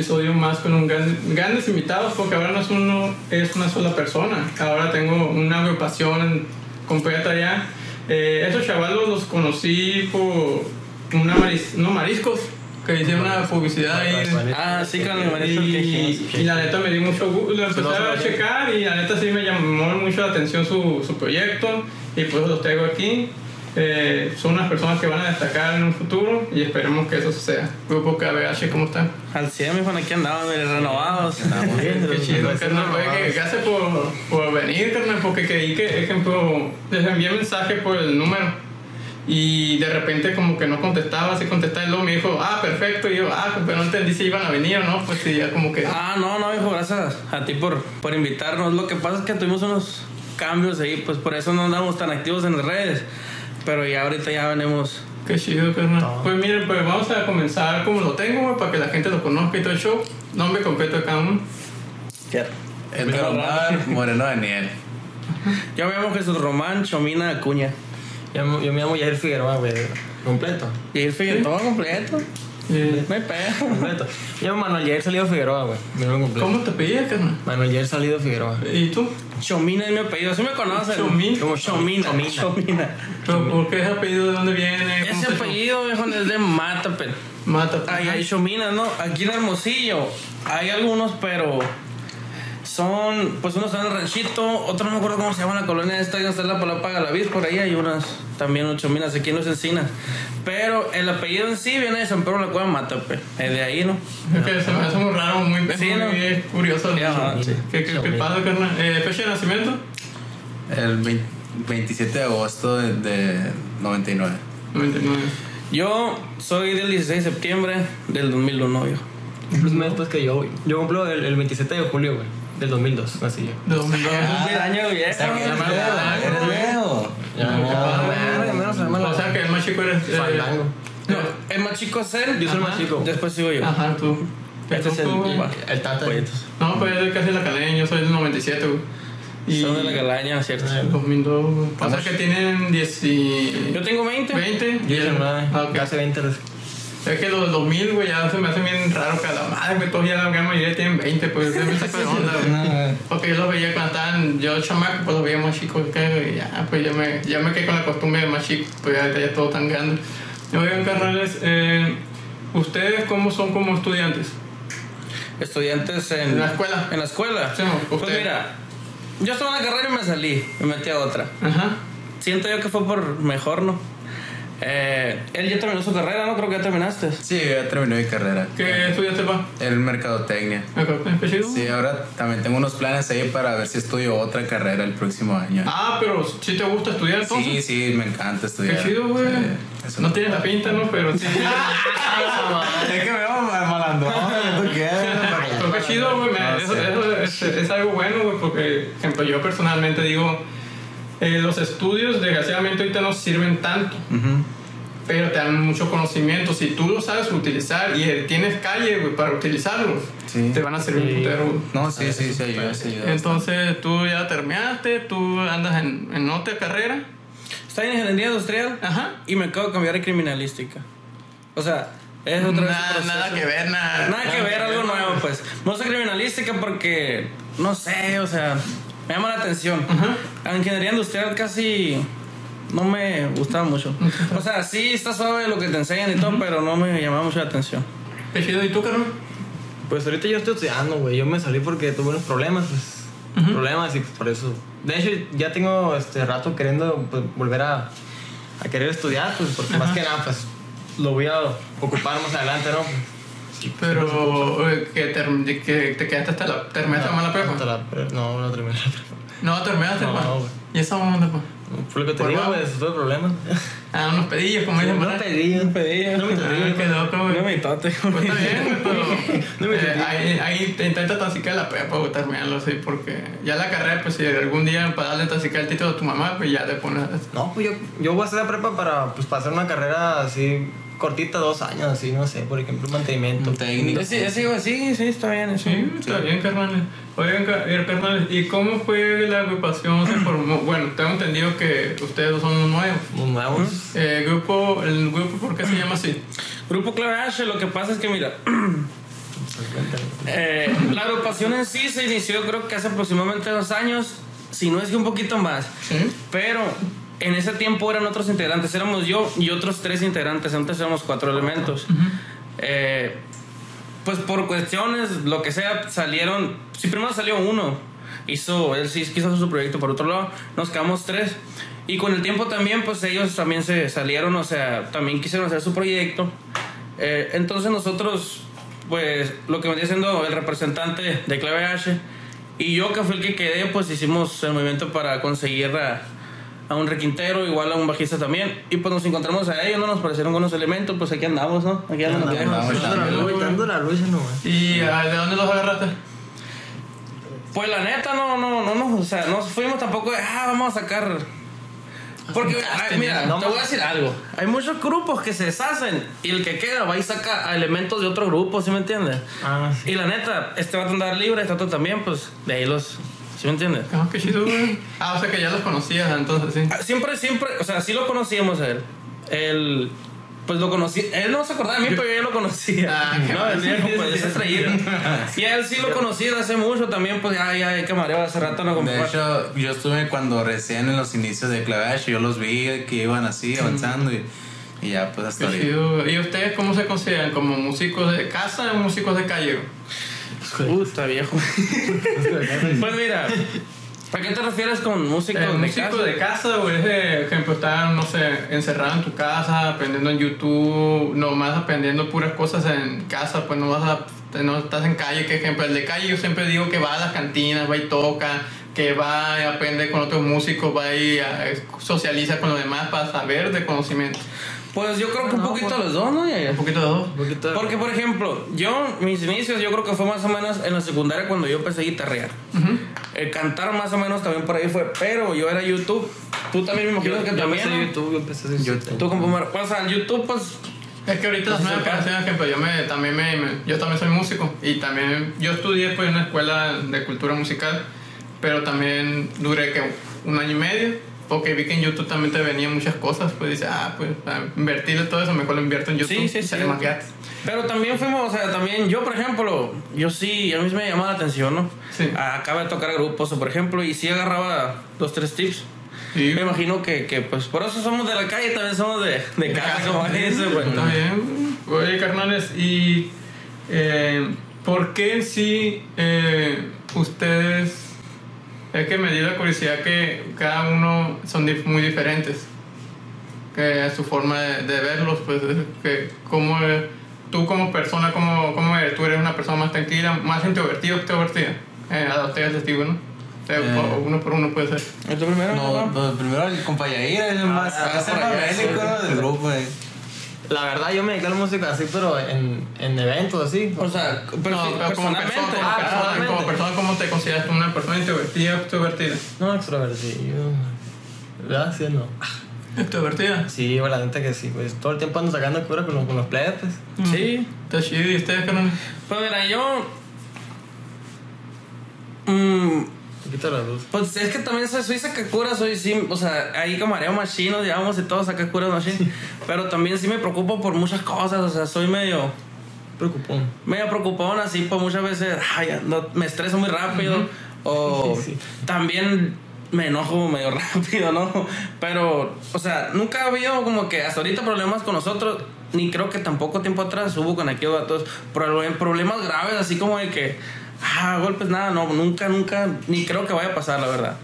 episodio más con un gran- grandes invitados, porque ahora no es uno, es una sola persona. Ahora tengo una agrupación completa ya. Eh, estos chavalos los conocí por una maris- unos mariscos que hicieron una publicidad ahí. Ah, sí, con el marisco que Y, y la neta me dio mucho gusto, lo empecé a checar y la neta sí me llamó mucho la atención su, su proyecto y pues los traigo aquí. Eh, son unas personas que van a destacar en un futuro y esperemos que eso suceda. Grupo KBH, ¿cómo están? Al 100, mi aquí andamos, renovados. Qué chido, carnal. Oye, que gracias por, por venir, carnal, porque creí que, ejemplo, les envié mensaje por el número y de repente como que no contestaba, así contestaba y luego me dijo, ah, perfecto, y yo, ah, pero no entendí si iban a venir o no, pues sí, ya como que... Ah, no, no, hijo, gracias a ti por, por invitarnos. Lo que pasa es que tuvimos unos cambios ahí, pues por eso no andamos tan activos en las redes. Pero ya ahorita ya venimos. Qué chido, carnal. Pues miren, pues vamos a comenzar como lo tengo, güey, para que la gente lo conozca y todo el show. Nombre completo de cada uno. Edgar Omar Moreno Daniel. Yo me llamo Jesús Román Chomina Acuña. Yo, me- yo me llamo Jair Figueroa, güey. Completo. Y el Figueroa, completo. Pedo. Completo. Yo me llamo Manuel Jair Salido Figueroa, güey. ¿Cómo te pedías, carnal? Manuel Jair Salido Figueroa. ¿Y tú? Chomina es mi apellido, así me conocen. Chomín. Como Chomina. Chomina. Chomina. ¿Pero ¿Por qué ese apellido? ¿De dónde viene? ¿Cómo Ese se apellido, viejo, es de Matapen. Mata. Ay, hay Chomina, ¿no? Aquí en Hermosillo hay algunos, pero son, pues unos están en el ranchito, otros no me acuerdo cómo se llama la colonia esta, está la Palapa Galaviz, por ahí hay unas, también unos Chominas aquí en Los Encinas. Pero el apellido en sí viene de San Pedro de la Cueva Matape, es de ahí, ¿no? Es que se me hace muy raro, muy, Sí, muy ¿no? eh, curioso. Sí, ajá, sí. ¿Qué, qué, qué pasa, carnal? Eh, ¿Fecha de nacimiento? El 20 27 de agosto de, de 99. 99. Yo soy del 16 de septiembre del 2001, viejo. Cumples un mes después que yo, güey. Yo cumplo el, el 27 de julio, güey. Del 2002, así yo. De 2002. Cumple año viejo. ¿Eres viejo? O sea que el más chico eres. eh, Fandango. No, el más chico es él. Yo soy el más chico. Después sigo yo. Ajá, tú. Este es el-. El tata. No, pues yo soy casi la caleña, yo soy del 97, güey. Y Son de la calaña, ¿cierto? el 2002, güey. O sea que tienen 10 y... Yo tengo 20. 20. Yo 19. Ah, ok. Casi 20. Es que los 2000, güey, ya se me hace bien raro que a la madre, güey, todos ya la gran mayoría tienen 20, pues es muy saca de onda, güey. Porque yo los veía cuando estaban, yo chamaco, pues los veía más chicos que ya, pues ya me, ya me quedé con la costumbre de más chico, pues ya, ya todo tan grande. Oigan, carnales, eh, ¿ustedes cómo son como estudiantes? Estudiantes en, ¿En la escuela? En la escuela. Sí, pues mira, yo estaba en la carrera y me salí, me metí a otra. Ajá. Siento yo que fue por mejor, ¿no? Eh, él ya terminó su carrera, ¿no? Creo que ya terminaste. Sí, ya terminé mi carrera. ¿Qué estudiaste, pa? El mercadotecnia. ¿Qué chido? Sí, ahora también tengo unos planes ahí para ver si estudio otra carrera el próximo año. Ah, pero si te gusta estudiar entonces. Sí, sí, me encanta estudiar. Qué chido, güey. Sí, eso no tienes la pinta, ¿no? Pero sí. Es que me veo mal malandro. ¿Tú qué? Pero qué chido, güey. No eso eso es, es algo bueno, güey, porque, por ejemplo, yo personalmente digo, eh, los estudios desgraciadamente ahorita no sirven tanto, Ujú. pero te dan mucho conocimiento. Si tú lo sabes utilizar y eh, tienes calle, güey, para utilizarlos, Sí. te van a servir un Sí. putero. No, sí, sí, sí, ayuda, sí, ayuda. Entonces tú ya terminaste, tú andas en, en otra carrera. Estoy en ingeniería industrial Ajá. y me acabo de cambiar a criminalística. O sea, es otra vez. un Nada, que ver, nada. Nada que ver, algo nuevo, pues. Me gusta criminalística porque, no sé, o sea, me llama la atención. La ingeniería industrial casi no me gustaba mucho. O sea, sí está suave lo que te enseñan y todo, pero no me llamaba mucho la atención. Qué chido. ¿Y tú, Carmen? Pues ahorita yo estoy estudiando, güey. Yo me salí porque tuve unos problemas, pues. Problemas y pues, por eso. De hecho, ya tengo este rato queriendo pues, volver a, a querer estudiar, pues, porque más que nada, pues, lo voy a ocupar más adelante, ¿no? Pues, Pero eh, que, term- de que te quedaste hasta la... ¿Terminaste no, mala prepa? hasta la pre- no, no terminé la prepa. No, terminaste, No, pa. güey. ¿Y esa onda, pa? Fue lo que te Por digo, güey, tuve problemas. Ah, unos pedillos, como dicen, No ¿verdad? pedí, no pedí. No me Ah, loco, güey. No me tote, Pues está bien, güey, No pero me eh, ahí, ahí te intenta tancicar la prepa, güey, terminarlo así, porque ya la carrera, pues si algún día para darle tancicar el título a tu mamá, pues ya le pones... No, pues yo, yo voy a hacer la prepa para pues, pasar una carrera así cortita, dos años, así, no sé, por ejemplo, mantenimiento. Un técnico. Sí, sí, sí, sí, está bien. eso. Sí, está bien, carnal. Oigan, eh, carnal, ¿y cómo fue la agrupación? Se formó? Bueno, tengo entendido que ustedes dos son nuevos. Muy nuevos. Eh, grupo, ¿El grupo por qué se llama así? Grupo Clave H, lo que pasa es que, mira, Eh, la agrupación en sí se inició creo que hace aproximadamente dos años, si no es que un poquito más. Pero en ese tiempo eran otros integrantes, éramos yo y otros tres integrantes, antes éramos cuatro elementos. Eh, pues por cuestiones, lo que sea, salieron, si primero salió uno, hizo, él sí quiso hacer su proyecto por otro lado, nos quedamos tres. Y con el tiempo también, pues ellos también se salieron, o sea, también quisieron hacer su proyecto. Eh, entonces nosotros, pues lo que vendría siendo el representante de Clave H y yo que fue el que quedé, pues hicimos el movimiento para conseguir a, a un requintero, igual a un bajista también. Y pues nos encontramos a ellos, no nos parecieron buenos elementos, pues aquí andamos, ¿no? Aquí andamos. ¿Y de dónde los agarraste? Pues la neta, no, no, no, no, o sea, no fuimos tampoco de, ah, vamos a sacar. Porque, ay, mira, no te voy a decir algo. Hay muchos grupos que se deshacen y el que queda va y saca a elementos de otro grupo, ¿sí me entiendes? Ah, sí. Y la neta, este va a andar libre, este otro también, pues de ahí los. ¿Sí me entiendes? Ah, qué chido, güey. Ah, o sea que ya los conocías entonces, sí. Ah, Siempre, siempre, o sea, sí lo conocíamos a él. Él, pues lo conocí, él no se acordaba de mí, pero yo ya lo conocía. Ah, no, el viejo, pues ese traído. Y a él sí lo conocí desde hace mucho también, pues ya, ya, camarero, hace rato no De compré. hecho, yo estuve cuando recién en los inicios de Clavash, yo los vi que iban así avanzando y, y ya pues hasta güey. ¿Y ustedes cómo se consideran? ¿Como músicos de casa o músicos de calle? Puta viejo. pues mira, ¿a qué te refieres con músicos Eh, de músico casa? de casa, güey, es de ejemplo, estar, no sé, encerrado en tu casa, aprendiendo en YouTube, nomás aprendiendo puras cosas en casa, pues no vas a, no estás en calle, que ejemplo, el de calle yo siempre digo que va a las cantinas, va y toca, que va y aprende con otros músicos, va y ah, socializa con los demás para saber de conocimiento. Pues yo creo que un poquito pues- los dos, ¿no? Un poquito de dos. Un poquito de- Porque, por ejemplo, yo, mis inicios, yo creo que fue más o menos en la secundaria cuando yo empecé a guitarrear. El cantar más o menos también por ahí fue, pero yo era YouTube. Tú también me imagino que yo también. empecé ¿no? YouTube, yo empecé a hacer YouTube. Tú como primero. O sea, el YouTube, pues. Es que ahorita las Pues nuevas generaciones, ejemplo, yo me, también me, me- yo también soy músico y también yo estudié pues en una escuela de cultura musical, pero también duré que un año y medio porque vi que en YouTube también te venían muchas cosas, pues dice, ah, pues para invertirle todo eso mejor lo invierto en YouTube, Sí, sí, sí. sale más. Pero también fuimos, o sea, también yo, por ejemplo, yo sí, a mí me llamaba la atención, ¿no? Sí. Acaba de tocar grupos, por ejemplo, y sí agarraba dos, tres tips. Sí. Me imagino que, que, pues, por eso somos de la calle, también somos de, de casa, como pues. Está bien. Oye, carnales, ¿y eh, por qué si ustedes... Es que me dio la curiosidad que cada uno son dif- muy diferentes. Que su forma de, de verlos, pues, es que como tú como persona, como, como eres? tú eres una persona más tranquila, más introvertida o extrovertida. Eh, adopté el testigo, ¿no? Eh. uno por uno puede ser. ¿El primero? No, no? primero el compa Yair es el más, ah, es el por más allá, bélico del grupo. eh. La verdad, yo me dediqué a la música así, pero en, en eventos así. O sea, pero No, pero como personalmente. persona, como, Ah, persona, personalmente. como persona, ¿cómo te consideras una persona introvertida o extrovertida? No, extrovertido. ¿Verdad? Sí, no. Extrovertida. Sí, bueno, la neta que sí, pues todo el tiempo ando sacando cura con los, con los plebes, pues. Sí. Está chido, ¿y ustedes, carnal? Pues mira, yo. mm, Un poquito la luz. pues es que también soy, soy sacacura, soy sí, o sea, ahí camareo machino, digamos, y todo sacacura machine. Pero también sí me preocupo por muchas cosas, o sea, soy medio. Preocupón. medio preocupón así, pues muchas veces ay, no, me estreso muy rápido. O Sí, sí. también me enojo medio rápido, ¿no? Pero, o sea, nunca ha habido como que hasta ahorita problemas con nosotros, ni creo que tampoco tiempo atrás hubo con aquellos datos problemas graves, así como de que, ah, golpes, nada, no, nunca, nunca, ni creo que vaya a pasar, la verdad.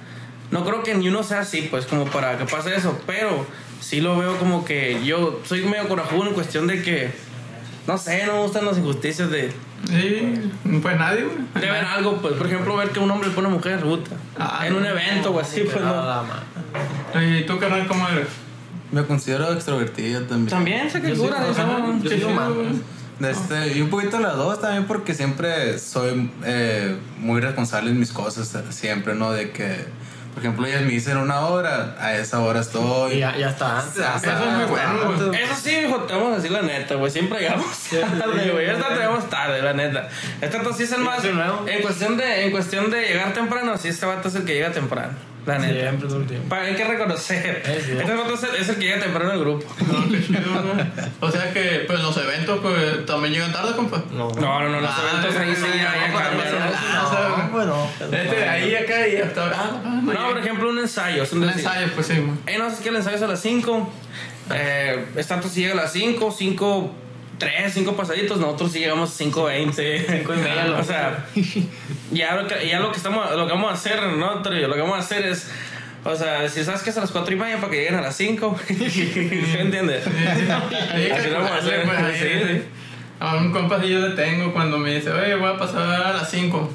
No creo que ni uno sea así, pues, como para que pase eso, pero sí lo veo como que yo soy medio corajudo en cuestión de que, no sé, no me gustan las injusticias de, Sí, pues nadie, güey. de ver algo, pues, por ejemplo, ver que un hombre pone mujer, puta, Ah, en un evento o así, pues, no. Nada más. ¿Y tú, carnal, cómo eres? Me considero extrovertido también. También se que cura, yo soy humano. Este, y un poquito las dos también porque siempre soy eh, muy responsable en mis cosas, siempre, ¿no? De que, por ejemplo, ellas me dicen una hora, a esa hora estoy. Y ya, ya está antes. Eso es muy bueno, sí, hijo, te vamos a decir la neta, güey. Siempre llegamos tarde, güey. Esta llegamos tarde, la neta. Este vato sí es el más. En cuestión, de, en cuestión de llegar temprano, sí, este vato es el que llega temprano. La neta. Siempre, todo el tiempo. Pa- Hay que reconocer. Es. Este vato es el, es el que llega temprano en el grupo. No, qué chido, güey. O sea que, pues, los eventos, pues, también llegan tarde, compa. No. No, no, no, los Ah, eventos ahí sí no, ya, cambiaron. no, No, pues no. Este, de ahí acá y hasta ahora. Ah, no, No, por ejemplo, un ensayo. Es un ensayo, pues sí. Ey, no sé qué el ensayo es a las 5. Eh, es tanto si llega a las 5, 5, 3, 5 pasaditos. Nosotros sí llegamos a 5, 20. Cinco y media, O sea, ya lo que, ya lo que, estamos, lo que vamos a hacer, ¿no? Lo que vamos a hacer es. O sea, si sabes que es a las 4 y media para que lleguen a las 5. ¿Me entiendes? Sí, Así lo vamos a hacer. pues, Sí, sí. A un compa sí yo le tengo cuando me dice, oye, voy a pasar a las 5.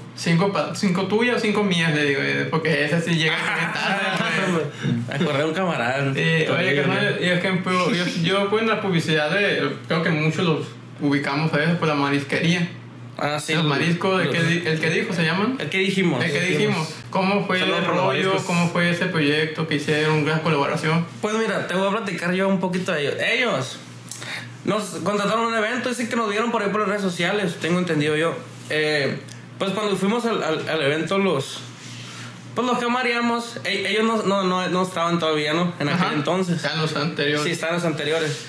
5 tuyas o 5 mías, le digo, eh, porque esa sí llega tarde. acordé de un camarada. Eh, oye, carnal, y ejemplo, yo, yo pues en la publicidad de, creo que muchos los ubicamos a veces por la marisquería. Ah, sí. el marisco, el los- que, el que dijo, ¿se llaman? El que dijimos. El que dijimos. ¿Cómo fue Saludos el rollo? ¿Cómo fue ese proyecto que hicieron? Gran colaboración. Pues mira, te voy a platicar yo un poquito de ellos. Ellos nos contrataron un evento, dicen que nos dieron por ahí por las redes sociales, tengo entendido yo. Eh, pues cuando fuimos al, al- al evento, los. Pues los que mareamos, e- ellos no, no, no, no estaban todavía, ¿no? En aquel Ajá. entonces. Ya en los anteriores. Sí, estaban los anteriores.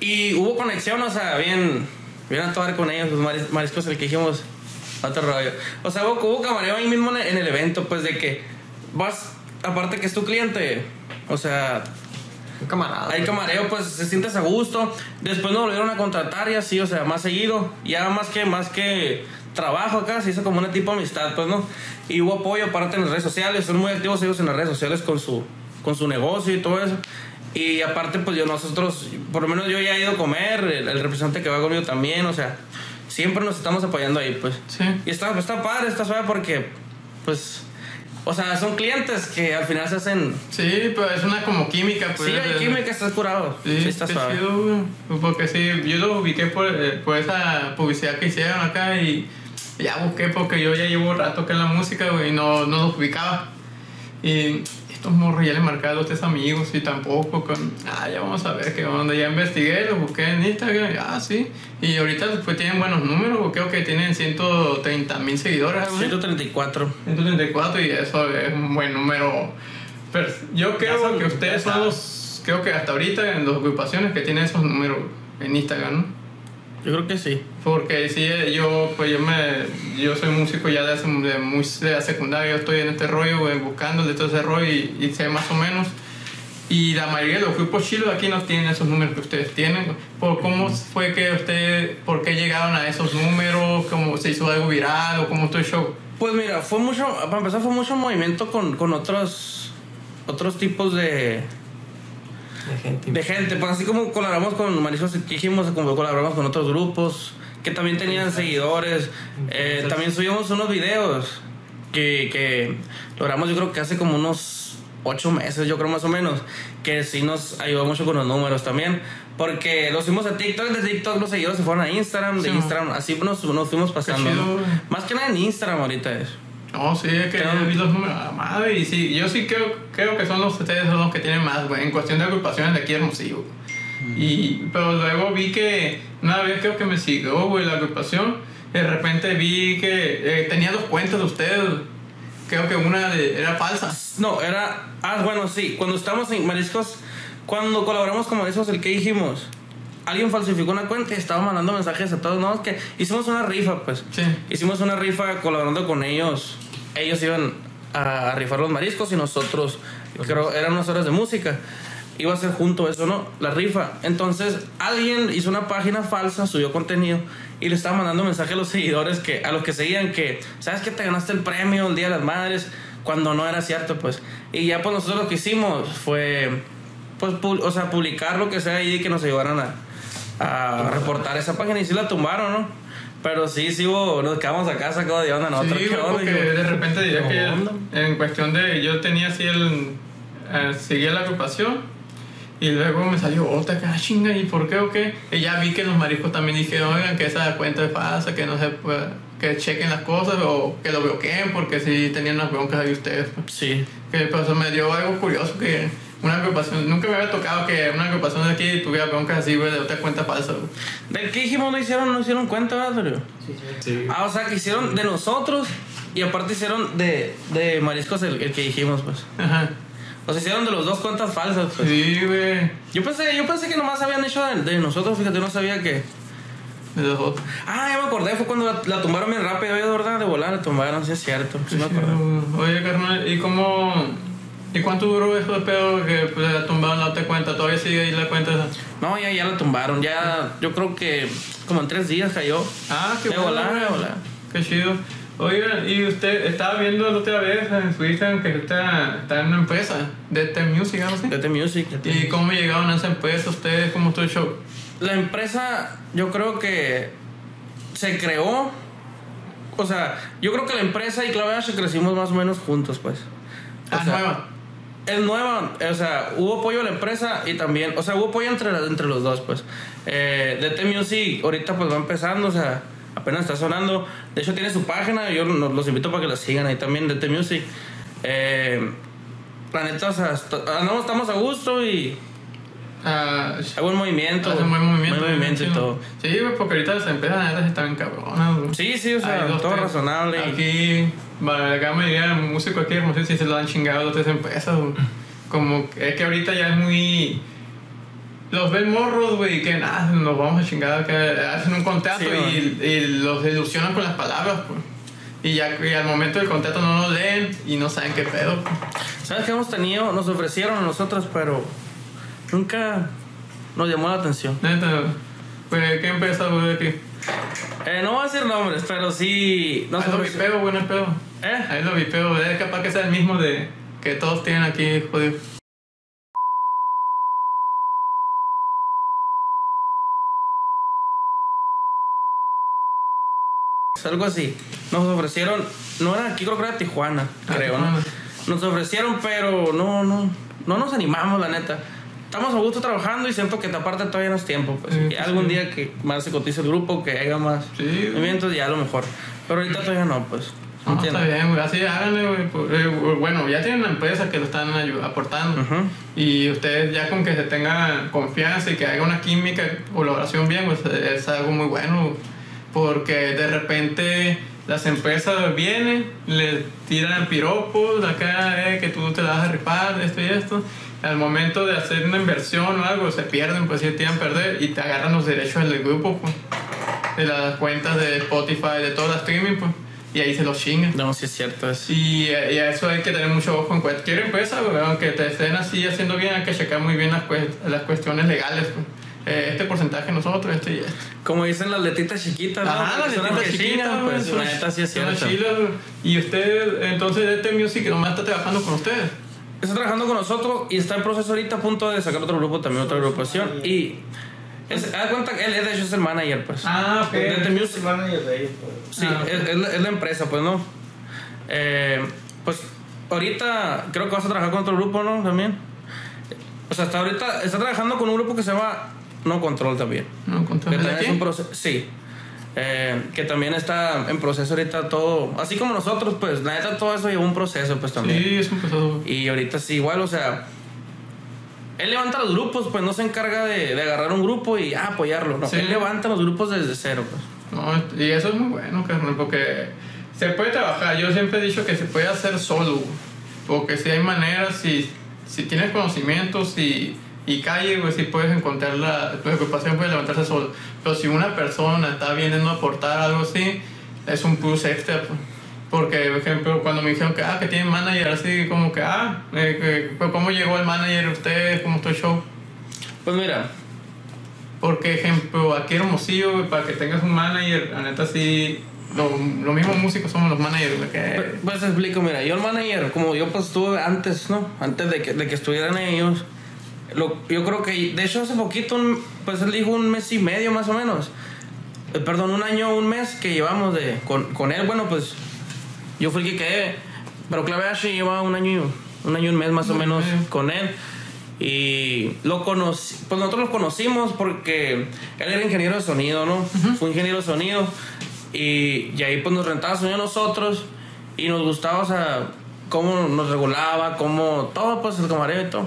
Y hubo conexión, o sea, bien, bien a tomar con ellos, los maris- mariscos, el que dijimos, otro rollo. O sea, hubo, hubo camareo ahí mismo en el evento, pues de que vas, aparte que es tu cliente, o sea, Un camarada. hay camareo, pues se sientes a gusto. Después nos volvieron a contratar y así, o sea, más seguido. Ya más que, más que trabajo acá, se hizo como una tipo de amistad, pues, ¿no? Y hubo apoyo aparte en las redes sociales, son muy activos ellos en las redes sociales con su, con su negocio y todo eso. Y aparte, pues yo, nosotros, por lo menos yo ya he ido a comer, el, el representante que va conmigo también, o sea, siempre nos estamos apoyando ahí, pues. Sí. Y está, está padre, está suave porque, pues, o sea, son clientes que al final se hacen... Sí, pero es una como química, pues. sí, hay química, estás curado. Sí, Sí, está suave. chido, güey. Porque sí, yo lo ubiqué por, eh, por esa publicidad que hicieron acá y ya busqué porque yo ya llevo rato acá en la música, güey, y no, no los ubicaba. Y estos morros ya les marcaba a los tres amigos y tampoco con, ah, ya vamos a ver qué onda. Ya investigué, los busqué en Instagram, ah, sí. Y ahorita pues tienen buenos números, creo que tienen 130 mil seguidores, algo así. 134. 134 y eso es un buen número. Pero yo creo son- que ustedes ya son los, creo que hasta ahorita en las agrupaciones que tienen esos números en Instagram, ¿no? Yo creo que sí. Porque sí, yo, pues yo me, yo soy músico ya de, hace, de, muy, de la secundaria, yo estoy en este rollo, buscando de todo ese rollo y, y sé más o menos. Y la mayoría de los grupos chilos aquí no tienen esos números que ustedes tienen. ¿Por cómo fue que ustedes, por qué llegaron a esos números? ¿Cómo se hizo algo viral o cómo estuvo el show? Pues mira, fue mucho, para empezar fue mucho movimiento con, con otros, otros tipos de, De gente. de gente. Pues así como colaboramos con Mariscos que dijimos, como colaboramos con otros grupos que también tenían seguidores. Eh, también subimos unos videos que, que logramos yo creo que hace como unos ocho meses, yo creo más o menos, que sí nos ayudó mucho con los números también. Porque los subimos a TikTok, de TikTok los seguidores se fueron a Instagram, de Sí. Instagram, así nos, nos fuimos pasando. Más que nada en Instagram ahorita es. No, sí, es que yo vi los números a la madre y sí, yo sí creo, creo que son los ustedes son los que tienen más, güey, en cuestión de agrupaciones de aquí Hermosillo. Y, pero luego vi que una vez creo que me siguió, güey, la agrupación, de repente vi que eh, tenía dos cuentas de ustedes, creo que una de- era falsa. No, era. Ah, bueno, sí. Cuando estamos en Mariscos, cuando colaboramos con Mariscos, el que dijimos, alguien falsificó una cuenta y estaba mandando mensajes a todos. No, es que hicimos una rifa, pues. Sí. Hicimos una rifa colaborando con ellos. Ellos iban a rifar los mariscos y nosotros, creo, eran unas horas de música. Iba a ser junto eso, ¿no? La rifa. Entonces, alguien hizo una página falsa, subió contenido y le estaba mandando mensaje a los seguidores que, a los que seguían que, ¿sabes que te ganaste el premio el Día de las Madres? Cuando no era cierto, pues. Y ya, pues nosotros lo que hicimos fue, pues, pu- o sea, publicar lo que sea ahí y que nos ayudaran a, a reportar esa página y sí la tumbaron, ¿no? Pero sí, sí hubo, nos quedamos acá sacados de onda nosotros. Sí, porque de repente diría ¿qué que onda? en cuestión de, yo tenía así el, eh, seguía la agrupación y luego me salió otra que, ah, chinga, ¿y por qué o qué? Y ya vi que los mariscos también dijeron, oigan, que esa cuenta es falsa, que no se puede, que chequen las cosas o que lo bloqueen porque sí tenían las broncas ahí ustedes. pues. Sí. Que pues, me dio algo curioso que una agrupación, nunca me había tocado que una agrupación de aquí tuviera broncas así, güey, de otra cuenta falsa, güey. ¿Del qué dijimos? No hicieron, no hicieron cuenta, ¿verdad, Sergio? Sí. Ah, o sea, que hicieron de nosotros Y aparte hicieron de, de mariscos el, el que dijimos, pues. Ajá. O sea, hicieron de los dos cuentas falsas, pues. Sí, güey. Yo pensé, yo pensé que nomás habían hecho de, de nosotros, fíjate, no sabía que. De los otros. Ah, ya me acordé, fue cuando la, la tumbaron bien rápido, de verdad, de volar, la tumbaron, sí es cierto. Sí me acordé. Oye, carnal, ¿y cómo. ¿Y cuánto duró eso de pedo que pues, la tumbaron la otra cuenta? ¿Todavía sigue ahí la cuenta esa? No, ya, ya la tumbaron, ya, yo creo que como en tres días cayó. Ah, qué bueno. Qué chido. Oigan, y usted estaba viendo la otra vez en su Instagram que usted está en una empresa de T Music, ¿no? sé? DT Music. ¿Y cómo llegaron a esa empresa ustedes? ¿Cómo estuvo el show? La empresa, yo creo que se creó. O sea, yo creo que la empresa y Clave H crecimos más o menos juntos, pues. O Ah, sea, nueva. Es nueva, o sea, hubo apoyo a la empresa y también, o sea, hubo apoyo entre, entre los dos, pues. Eh, DT Music ahorita pues va empezando, o sea, apenas está sonando. De hecho tiene su página, yo los, invito para que la sigan ahí también, DT Music. Eh, la o sea, andamos, estamos a gusto y Ah, hay buen movimiento. Hace un buen movimiento. Buen movimiento y todo. Sí, porque ahorita las empresas están cabronas. Sí, sí, o sea, dos, todo tres. razonable. Aquí, va, acá me diría músico aquí, no sé si se lo han chingado dos tres empresas. güey. Como es que ahorita ya es muy. Los ven morros, güey, que nada, nos vamos a chingar, que hacen un contrato Sí, y, y los ilusionan con las palabras, pues. Y ya y al momento del contrato no lo leen y no saben qué pedo. pues. ¿Sabes qué hemos tenido? Nos ofrecieron a nosotros, pero nunca nos llamó la atención. Neta, pues, ¿qué empresa, güey, aquí? Eh, no voy a decir nombres, pero sí nos Ahí lo vipeo, no pedo. ¿Eh? Ahí lo vipeo, es capaz que sea el mismo de que todos tienen aquí, jodido. Algo así. Nos ofrecieron, no era aquí, creo que era Tijuana, Ah, creo, ¿no? Nos ofrecieron, pero no, no, no nos animamos, la neta. Estamos a gusto trabajando y siento que aparte todavía no es tiempo, pues. Sí, pues, algún sí. día que más se cotice el grupo, que haya más Sí, eventos, ya a lo mejor. Pero ahorita todavía no, pues. No, está bien, güey. Así háganle, güey. Eh, Bueno, ya tienen una empresa que lo están aportando. Ujú. Y ustedes ya con que se tengan confianza y que haya una química, colaboración bien, pues es algo muy bueno. Porque de repente las empresas vienen, les tiran piropos, acá eh, que tú te la vas a rifar, esto y esto. Al momento de hacer una inversión o algo, se pierden, pues sí, tiran a perder y te agarran los derechos del grupo, pues. De las cuentas de Spotify, de toda la streaming, pues. Y ahí se los chingan. No, sí es cierto. Es... Y, y a eso hay que tener mucho ojo en cualquier empresa, güey, aunque te estén así haciendo bien, hay que checar muy bien las, cues- las cuestiones legales. pues. Eh, este porcentaje nosotros, este y este. Como dicen las letritas chiquitas, las letitas chiquitas, pues la neta sí es las cierto. chilas. Y usted, entonces, este Music nomás está trabajando con ustedes. Está trabajando con nosotros y está en proceso ahorita a punto de sacar otro grupo, también otra agrupación. Y es, haz cuenta que él es, de hecho es el manager, pues. Ah, ok. De The Music. manager de ellos, pues. Sí, Ah, es, es la, es la empresa, pues, ¿no? Eh, pues ahorita creo que vas a trabajar con otro grupo, ¿no? También. O sea, hasta ahorita está trabajando con un grupo que se llama No Control también. No, con todo Que el también es un aquí. proceso. Sí. Eh, que también está en proceso ahorita todo. Así como nosotros, pues, la neta, todo eso llevó un proceso, pues también. Sí, es un proceso. Y ahorita sí, igual, o sea. Él levanta los grupos, pues no se encarga de, de agarrar un grupo y ah, apoyarlo. No, Sí. él levanta los grupos desde cero, pues. No, y eso es muy bueno, carnal, porque se puede trabajar. Yo siempre he dicho que se puede hacer solo, porque si hay maneras, si, si tienes conocimientos y, y calle, güey, si puedes encontrar la, tu ocupación, puede levantarse solo. Pero si una persona está viniendo a aportar algo así, es un plus extra. pues. Porque, por ejemplo, cuando me dijeron que, ah, que tienen manager, así como que, ah, eh, que- pues, ¿cómo llegó el manager usted? ¿Cómo está el show? Pues mira, Porque, ejemplo, aquí Hermosillo, güey, para que tengas un manager, la neta sí, lo- los mismos músicos somos los managers, que... Pues, pues te explico, mira, yo el manager, como yo pues estuve antes, ¿no? Antes de que, de que estuvieran ellos, lo, yo creo que, de hecho hace poquito, un- pues él dijo un mes y medio más o menos, Eh, perdón, un año, un mes que llevamos de, con, con él, bueno, pues yo fui el que quedé, pero Clave H lleva un año, y- un año y un mes más o menos con él. Y lo conocí, pues nosotros lo conocimos porque él era ingeniero de sonido, ¿no? Fue ingeniero de sonido. Y, y ahí pues nos rentaba sonido a nosotros y nos gustaba, o sea, cómo nos regulaba, cómo todo, pues el camarero y todo.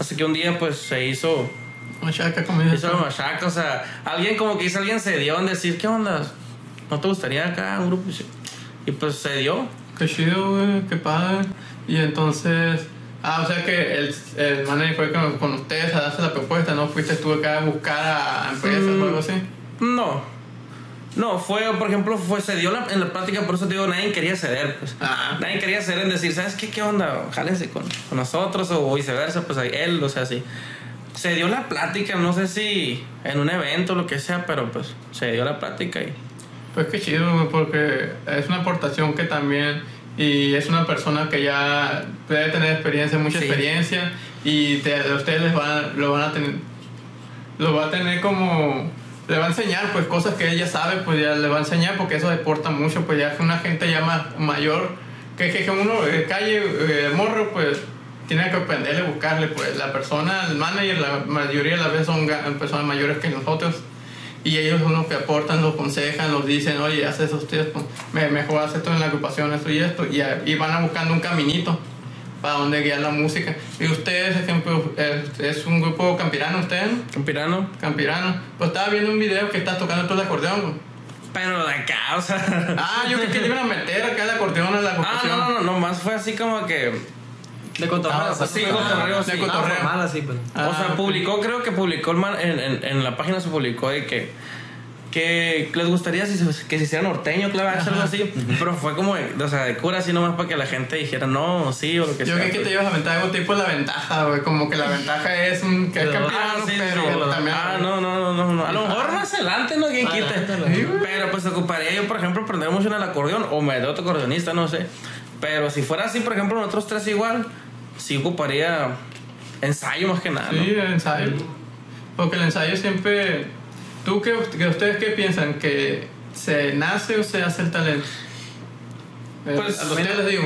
Así que un día pues se hizo, Machaca, dices hizo machaca, o sea, alguien como que hizo alguien se dio en decir, ¿qué onda? ¿No te gustaría acá un grupo? Y pues se dio. Qué chido, güey, qué padre. Y entonces, ah, o sea que el, el manager fue con, con ustedes a darse la propuesta, ¿no? Fuiste tú acá a buscar a empresas o algo así. No. No, fue, por ejemplo, fue, se dio la- en la plática, por eso te digo, nadie quería ceder, pues. Ah. Nadie quería ceder en decir, ¿sabes qué? ¿Qué onda? Jálense con, con nosotros o viceversa, pues ahí él, o sea, sí. Se dio la plática, no sé si en un evento o lo que sea, pero pues se dio la plática y... Pues qué chido, porque es una aportación que también, y es una persona que ya debe tener experiencia, mucha Sí. experiencia, y te- ustedes les van, lo van a tener, lo va a tener como, le va a enseñar pues cosas que ella sabe, pues ya le va a enseñar porque eso aporta mucho, pues ya es una gente ya más mayor, que, que, que uno, eh, calle, eh, morro, pues tiene que aprenderle, buscarle, pues la persona, el manager, la mayoría de las veces son personas mayores que nosotros. Y ellos son los que aportan, los aconsejan, los dicen, oye, haz eso ustedes, pues, me, mejor haz esto en la agrupación, esto y esto. Y, y van a buscando un caminito para donde guiar la música. Y ustedes, ejemplo, eh, es un grupo campirano, ustedes, ¿no? Campirano. campirano. Pues estaba viendo un video que estás tocando todo el acordeón. güey. Pero de acá, o sea... Ah, yo creí que le iban a meter acá el acordeón a la Ah, agrupación. no, no, no, nomás fue así como que... De cotorreo. Ah, sí, ah, cotorreo, de sí. cotorreo. Ah, formal, así, pues. Ah, o sea, ok. publicó, creo que publicó en, en, en la página se publicó de que, que les gustaría si se- que se hiciera norteño, claro, algo así. Pero fue como, o sea, de cura así nomás para que la gente dijera no, sí o lo que Yo sea. creo que pues. te ibas a aventar algo tipo la ventaja, güey. Como que la ventaja es un, que es Pero- campirano, Ah, sí, pero sí, también. Ah, no, no, no, no. A lo mejor más adelante, ¿no? ¿Quién Ah, quite? Sí. Pero pues ocuparía yo, por ejemplo, aprender mucho en el acordeón o me de otro acordeonista, no sé. Pero si fuera así, por ejemplo, nosotros tres igual, sí ocuparía ensayo más que nada, ¿no? Sí, ensayo. Porque el ensayo siempre. ¿Tú qué, que ustedes qué piensan? ¿Que se nace o se hace el talento? Eh, Pues, a ustedes les digo,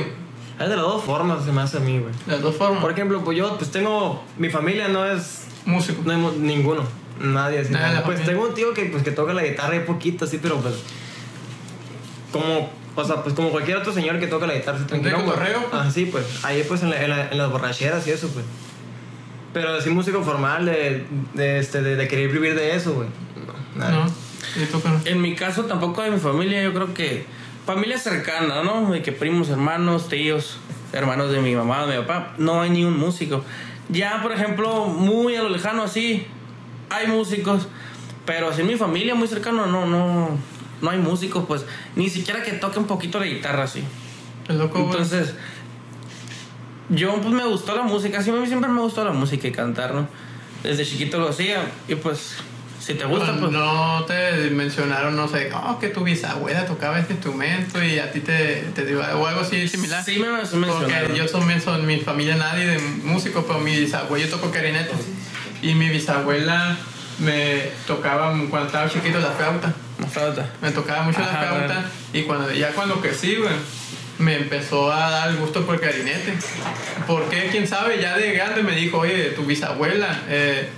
Es de las dos formas, se me hace a mí, güey. de las dos formas. Por ejemplo, pues yo, pues tengo. Mi familia no es. Músico. No hay ninguno. Nadie así. Nada pues familia. tengo un tío que, pues, que toca la guitarra y poquito, así, pero pues. Como. O sea, pues como cualquier otro señor que toca la guitarra, así tranquilo. pues? Ah, sí, pues. Ahí, pues, en, la- en la- en las borracheras y eso, pues. Pero así músico formal, de, de, este, de, de querer vivir de eso, güey. No. En mi caso, tampoco de mi familia, yo creo que familia cercana, ¿no? De que primos, hermanos, tíos, hermanos de mi mamá, de mi papá, no hay ni un músico. Ya, por ejemplo, muy a lo lejano así, hay músicos, pero así en mi familia, muy cercano, no, no, no hay músicos, pues, ni siquiera que toque un poquito la guitarra así. Qué loco. Entonces, yo pues me gustó la música, sí, a mí siempre me gustó la música y cantar, ¿no? Desde chiquito lo hacía y pues, si te gusta, no, pues... no te mencionaron, no sé, oh, que tu bisabuela tocaba este instrumento y a ti te, te dio o algo así similar. Sí me, me Porque mencionaron. yo también soy mi familia nadie de músicos, pero mi bisabuelo yo toco clarinete. Y mi bisabuela me tocaba cuando estaba chiquito la flauta. Una flauta. Me tocaba mucho la Ajá, flauta. bueno. Y cuando, ya cuando crecí, güey, me empezó a dar el gusto por clarinete. Porque, quién sabe, ya de grande me dijo, oye, tu bisabuela, eh,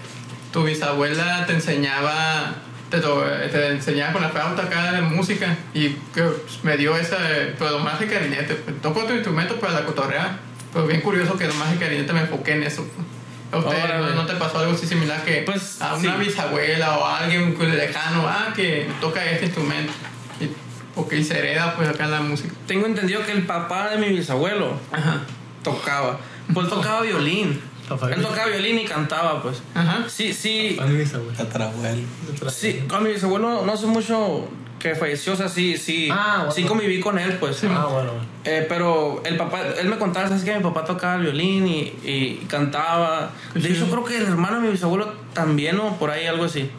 tu bisabuela te enseñaba, te, te enseñaba con la flauta acá de música. Y que pues, me dio esa, pero más de clarinete. Pues, toco otro instrumento para la cotorrea. Pero bien curioso que nomás de clarinete me enfoqué en eso. pues. ¿A usted Órale. no, te pasó algo así similar que Pues, a una sí. bisabuela o a alguien pues, lejano, ah, que toca este instrumento? Y, porque se hereda pues acá la música. Tengo entendido que el papá de mi bisabuelo Ajá. tocaba. Pues tocaba violín. Él tocaba violín y cantaba, pues. Ajá. Sí, sí. A mi bisabuelo. Tatarabuelo. Sí, con mi bisabuelo no hace mucho que falleció, o sea, sí, sí. Ah, bueno. Sí conviví con él, pues. Ah, bueno. bueno. Eh, pero el papá, él me contaba, ¿sabes que Mi papá tocaba el violín y, y cantaba. De hecho, creo que el hermano de mi bisabuelo también, o por ahí algo así.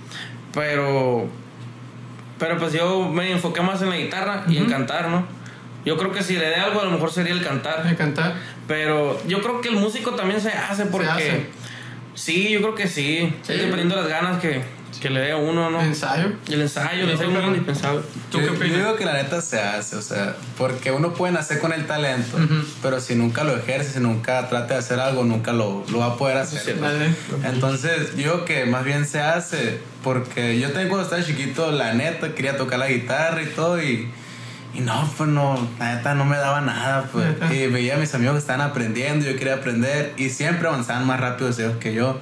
Pero. Pero pues yo me enfoqué más en la guitarra y en cantar, ¿no? Yo creo que si le dé algo, a lo mejor sería el cantar. De cantar. Pero yo creo que el músico también se hace porque. hace. Sí, yo creo que sí. Sí. Dependiendo de las ganas que, que le dé a uno, ¿no? Ensayo. El ensayo, el ensayo es indispensable. ¿Tú yo, qué yo opinas? digo que la neta se hace, o sea, porque uno puede nacer con el talento, Ujú. pero si nunca lo ejerce, si nunca trata de hacer algo, nunca lo, lo va a poder hacer. Entonces, yo digo que más bien se hace, porque yo también cuando estaba chiquito, la neta, quería tocar la guitarra y todo, y, y no, pues no, neta no me daba nada, pues. Y veía a mis amigos que estaban aprendiendo, yo quería aprender, y siempre avanzaban más rápido ellos que yo.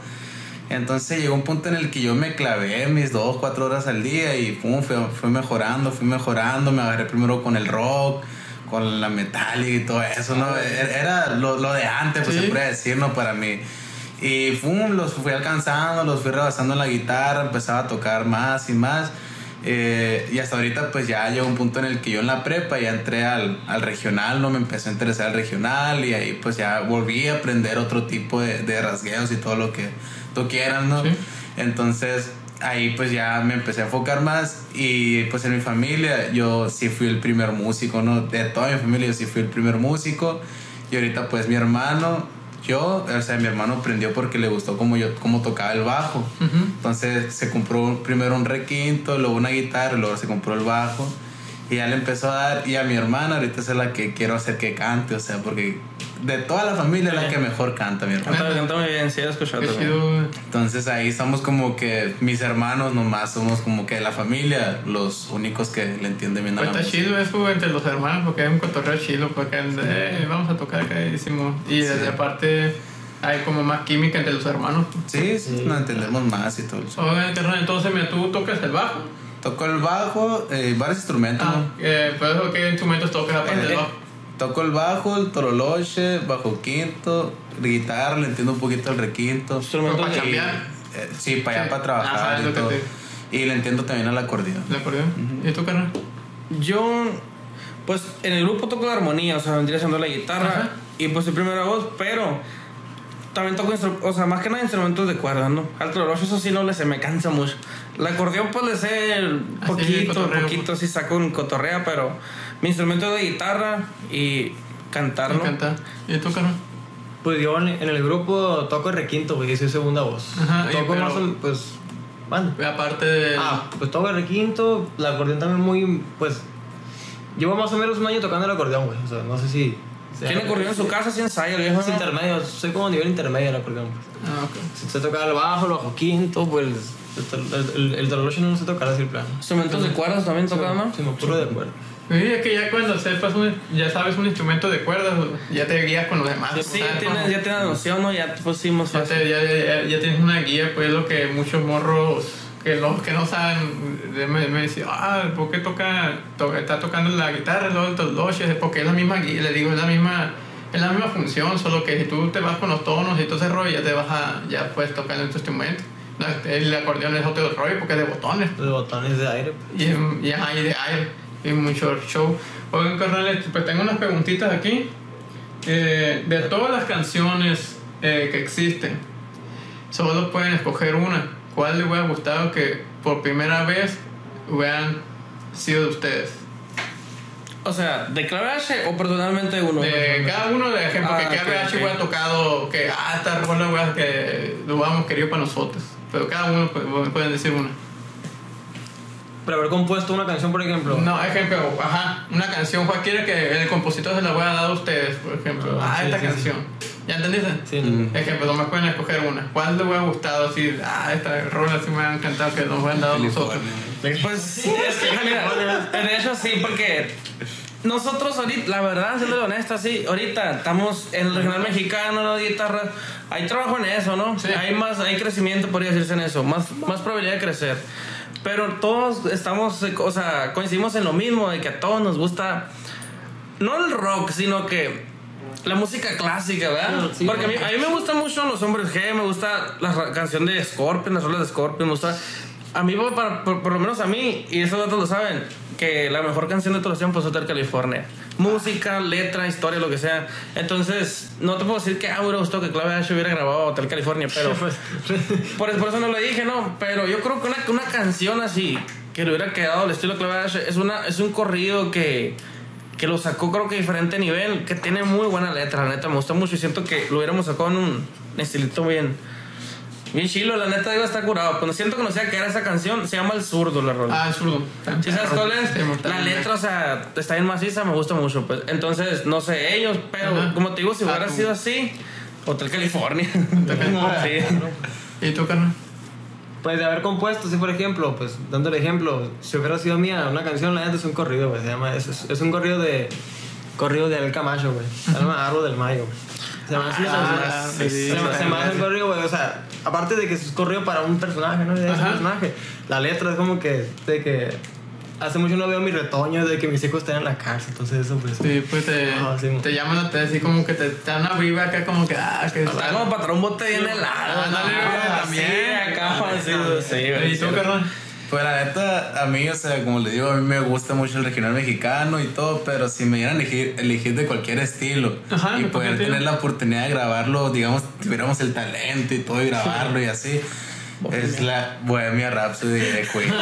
Entonces llegó un punto en el que yo me clavé mis dos, cuatro horas al día y pum, fui, fui mejorando, fui mejorando, me agarré primero con el rock, con la metal y todo eso, ¿no? Era era lo, lo de antes, pues Sí. se puede decir, ¿no? Para mí. Y fum, los fui alcanzando, los fui rebasando en la guitarra, empezaba a tocar más y más. Eh, y hasta ahorita pues ya llegó un punto en el que yo en la prepa ya entré al, al regional, no me empezó a interesar el regional y ahí pues ya volví a aprender otro tipo de, de rasgueos y todo lo que tú quieras, ¿no? Sí. Entonces ahí pues ya me empecé a enfocar más y pues en mi familia yo sí fui el primer músico, ¿no? De toda mi familia yo sí fui el primer músico y ahorita pues mi hermano, yo, o sea, mi hermano aprendió porque le gustó cómo yo cómo tocaba el bajo. Entonces se compró primero un requinto, luego una guitarra, luego se compró el bajo. Y ya le empezó a dar. Y a mi hermana ahorita es la que quiero hacer que cante, o sea, porque de toda la familia es la que mejor canta, mi hermana. Canta, canta muy bien, sí, he escuchado. Entonces ahí estamos como que mis hermanos nomás somos como que la familia, los únicos que le entienden bien a Pues la está música. chido eso entre los hermanos porque hay un cotorreo chido porque eh, vamos a tocar acá y desde aparte hay como más química entre los hermanos. Sí, sí, nos entendemos más y todo eso. Carnal, entonces mira, tú tocas el bajo. Toco el bajo, eh, varios instrumentos, Ah, ¿no? eh, pero ¿qué instrumentos tocas aparte Eh, del bajo? Toco el bajo, el toroloche, bajo quinto, guitarra, le entiendo un poquito el requinto. Instrumentos Para cambiar. Eh, sí, para allá, Sí. para trabajar Ajá, es y todo. te- Y le entiendo también al acordeón. ¿El acordeón? ¿Y tú, carnal? Yo, pues en el grupo toco la armonía, o sea, vendría siendo la guitarra Ajá. y pues el primera voz, pero también toco o sea, más que nada instrumentos de cuerda, ¿no? Al trolocho eso sí no le se me cansa mucho. El acordeón pues le sé Así, poquito, cotorreo, poquito, pues. sí saco un cotorrea, pero mi instrumento es de guitarra y cantar, Me ¿no? encanta. ¿Y tú? Pues yo en, el grupo toco el requinto, güey, y soy segunda voz. Ajá, toco pero- más pues. Manda. Aparte de... Ah, pues toco el requinto, el acordeón también muy. Pues. Llevo más o menos un año tocando el acordeón, güey. O sea, no sé si. Tiene acordeón en su casa, sin ensayo, Es ¿no? intermedio, soy como nivel intermedio el acordeón. Pues. Ah, ok. Si sé tocar el bajo, el bajo quinto, pues. El, el, el, el no lo sé tocar así el plano. Instrumentos de cuerdas también tocan, ¿no? Sí, me puro de acuerdo. Sí, es que ya cuando sepas, un, ya sabes un instrumento de cuerdas, ya te guías con los demás. Sí, ¿sabes? tienes, ya tienes noción, ¿no? Ya sí, más Ya, te- ya, ya- ya tienes una guía, pues lo que muchos morros que los que no saben de- me, me dicen, ah, ¿por qué toca, to- está tocando la guitarra, el toloche? Porque es la misma guía, le digo, es la misma, es la misma función, solo que si tú te vas con los tonos y todo ese rollo, ya te vas a, ya puedes tocar en tu instrumento. No, el acordeón es otro rollo porque es de botones. Los botones de aire. pues. Y, y, ajá, y de aire, y mucho show. Oigan, carnales, pues tengo unas preguntitas aquí. Eh, de todas las canciones eh, que existen, solo pueden escoger una. ¿Cuál les hubiera gustado que por primera vez hubieran sido de ustedes? O sea, ¿de clave H o personalmente uno? De cada uno, de ejemplo, Ah, que cada ok, vez ok. hubiera tocado, que ah, esta rola hubiera que lo hubiéramos querido para nosotros. Pero cada uno pu- pueden decir una. Pero haber compuesto una canción, por ejemplo. No, ejemplo, ajá, una canción, cualquiera que el compositor se la voy a dar a ustedes, por ejemplo. Ah, Ah, sí, esta sí, canción. ¿Ya entendiste? Sí, no. Ejemplo, nomás pueden escoger una. ¿Cuál les hubiera gustado? Así, ah, esta rola sí me ha encantado que nos hubieran dado nosotros. Pues sí, es que, mira, de hecho sí, porque nosotros ahorita, la verdad, siendo honesto, sí, ahorita estamos en el regional mexicano, la guitarra, hay trabajo en eso, ¿no? Sí. Hay más, hay crecimiento, podría decirse en eso, más, más probabilidad de crecer. Pero todos estamos, o sea, coincidimos en lo mismo, de que a todos nos gusta, no el rock, sino que la música clásica, ¿verdad? Sí, Porque a mí, a mí me gustan mucho los hombres G, me gusta la canción de Scorpion, las rolas de Scorpion, me gusta... A mí, por, por lo menos a mí, y esos datos lo saben, que la mejor canción de todos los tiempos es Hotel California. Música, letra, historia, lo que sea. Entonces, no te puedo decir que, ah, hubiera gustado que Clave H hubiera grabado Hotel California, pero... por, por eso no lo dije, ¿no? Pero yo creo que una, una canción así, que le hubiera quedado al estilo Clave H, es, una, es un corrido que que lo sacó creo que a diferente nivel, que tiene muy buena letra, la neta me gusta mucho y siento que lo hubiéramos sacado en un estilito bien bien chilo, la neta a estar curado, cuando siento que no sé qué era esa canción, se llama El Zurdo la rola. Ah, es zurdo. ¿Sí sabes cuál es? Sí, está La letra, o sea, está bien maciza, me gusta mucho, pues. Entonces, no sé, ellos, pero Ajá. como te digo, si Ah, hubiera tú. sido así, Hotel California. California. sí. ¿Y tú, carnal? Pues de haber compuesto, sí, por ejemplo, pues dando el ejemplo, si hubiera sido mía, una canción, la neta es un corrido, güey. Se llama, es, es, es un corrido de. Corrido de El Camacho, güey. Se llama Árbol del Mayo, güey. Se me hace Ah, sí, se, se me un corrido, güey. O sea, aparte de que es corrido para un personaje, ¿no? De ese personaje. La letra es como que. De que. hace mucho no veo mi retoño de que mis hijos estén en la cárcel, entonces eso pues... Sí, pues te, Ah, sí. te llaman a te así como que te, te dan una vibra acá como que, ah, que Está como para traer un bote bien helado. ándale, ¿no? güey, Sí, también. acá, sí, sí, güey. ¿Y tú, sí. carnal? Pues la neta, a mí, o sea, como les digo, a mí me gusta mucho el regional mexicano y todo, pero si me dieran a elegir, elegir de cualquier estilo Ajá, y ¿de poder tener la oportunidad de grabarlo, digamos, tuviéramos el talento y todo y grabarlo y así, es la Bohemia Rhapsody de Queen.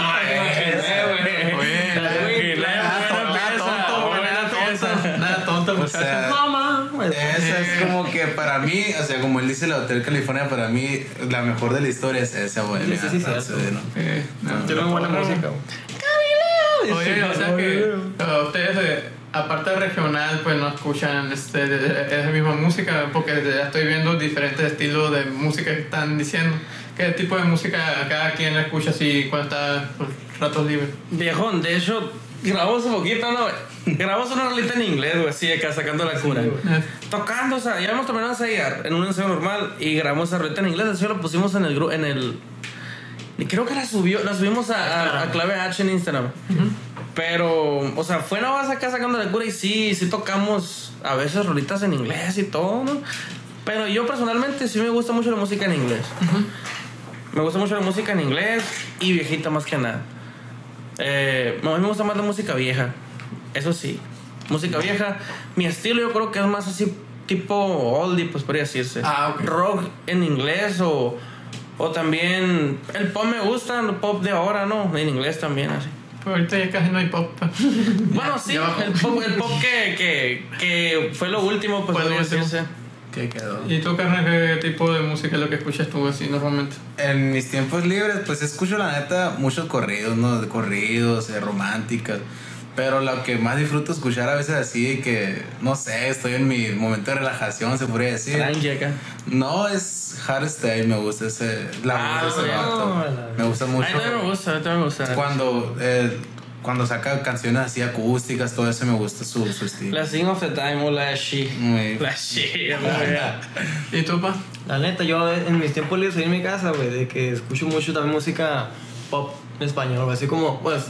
Nada tonto, O muchacho. sea, Güey. Esa es como que para mí, o sea, como él dice el Hotel California, para mí la mejor de la historia es esa Bohemia Sí, sí, sí, cierto. ¿no? Eh, no, Tiene no, buena música, güey. Oye, o sea que eh, ustedes, eh, aparte de regional, pues no escuchan este, de- de- esa misma música, porque ya estoy viendo diferentes estilos de música que están diciendo. ¿Qué tipo de música cada quien escucha así cuando está por ratos libres? Viejón, de hecho, grabamos un poquito, ¿no? Grabamos una rolita en inglés, güey, así acá sacando la cura. Tocando, o sea, ya hemos terminado de ensayar en un ensayo normal y grabamos esa rolita en inglés, así lo pusimos en el grupo, en el... Y creo que la subió, la subimos a, a- a clave H en Instagram. Pero, o sea, fue nada más acá sacando la cura y sí, sí tocamos a veces rolitas en inglés y todo, ¿no? Pero yo personalmente sí me gusta mucho la música en inglés. Me gusta mucho la música en inglés y viejita más que nada. Eh, a mí me gusta más la música vieja. Eso sí. Música vieja. Mi estilo yo creo que es más así tipo oldie, pues podría decirse. Ah. Rock en inglés o, o también... El pop me gusta, el pop de ahora, ¿no? En inglés también, así. Pues ahorita ya casi no hay pop. Bueno, sí, el pop, el pop que, que, que fue lo último, pues podría último. ¿Qué quedó? ¿Y tú, carnal, qué tipo de música es lo que escuchas tú así normalmente? En mis tiempos libres, pues escucho la neta muchos corridos, ¿no? De corridos, eh, románticas. Pero lo que más disfruto escuchar a veces así, que no sé, estoy en mi momento de relajación, se podría decir. Tranqui acá. No, es hardstyle, me gusta ese, la Ah, voz de ese bueno. vato. Me gusta A mucho. mí también me gusta, a mí me gusta. Cuando, eh, cuando saca canciones así acústicas, todo eso me gusta su, su estilo. La Sing of the Time o la She. Muy- La She, la verdad. ¿Y tú, pa? La neta, yo en mis tiempos libres en mi casa, güey, de que escucho mucho también música pop en español, así como, pues,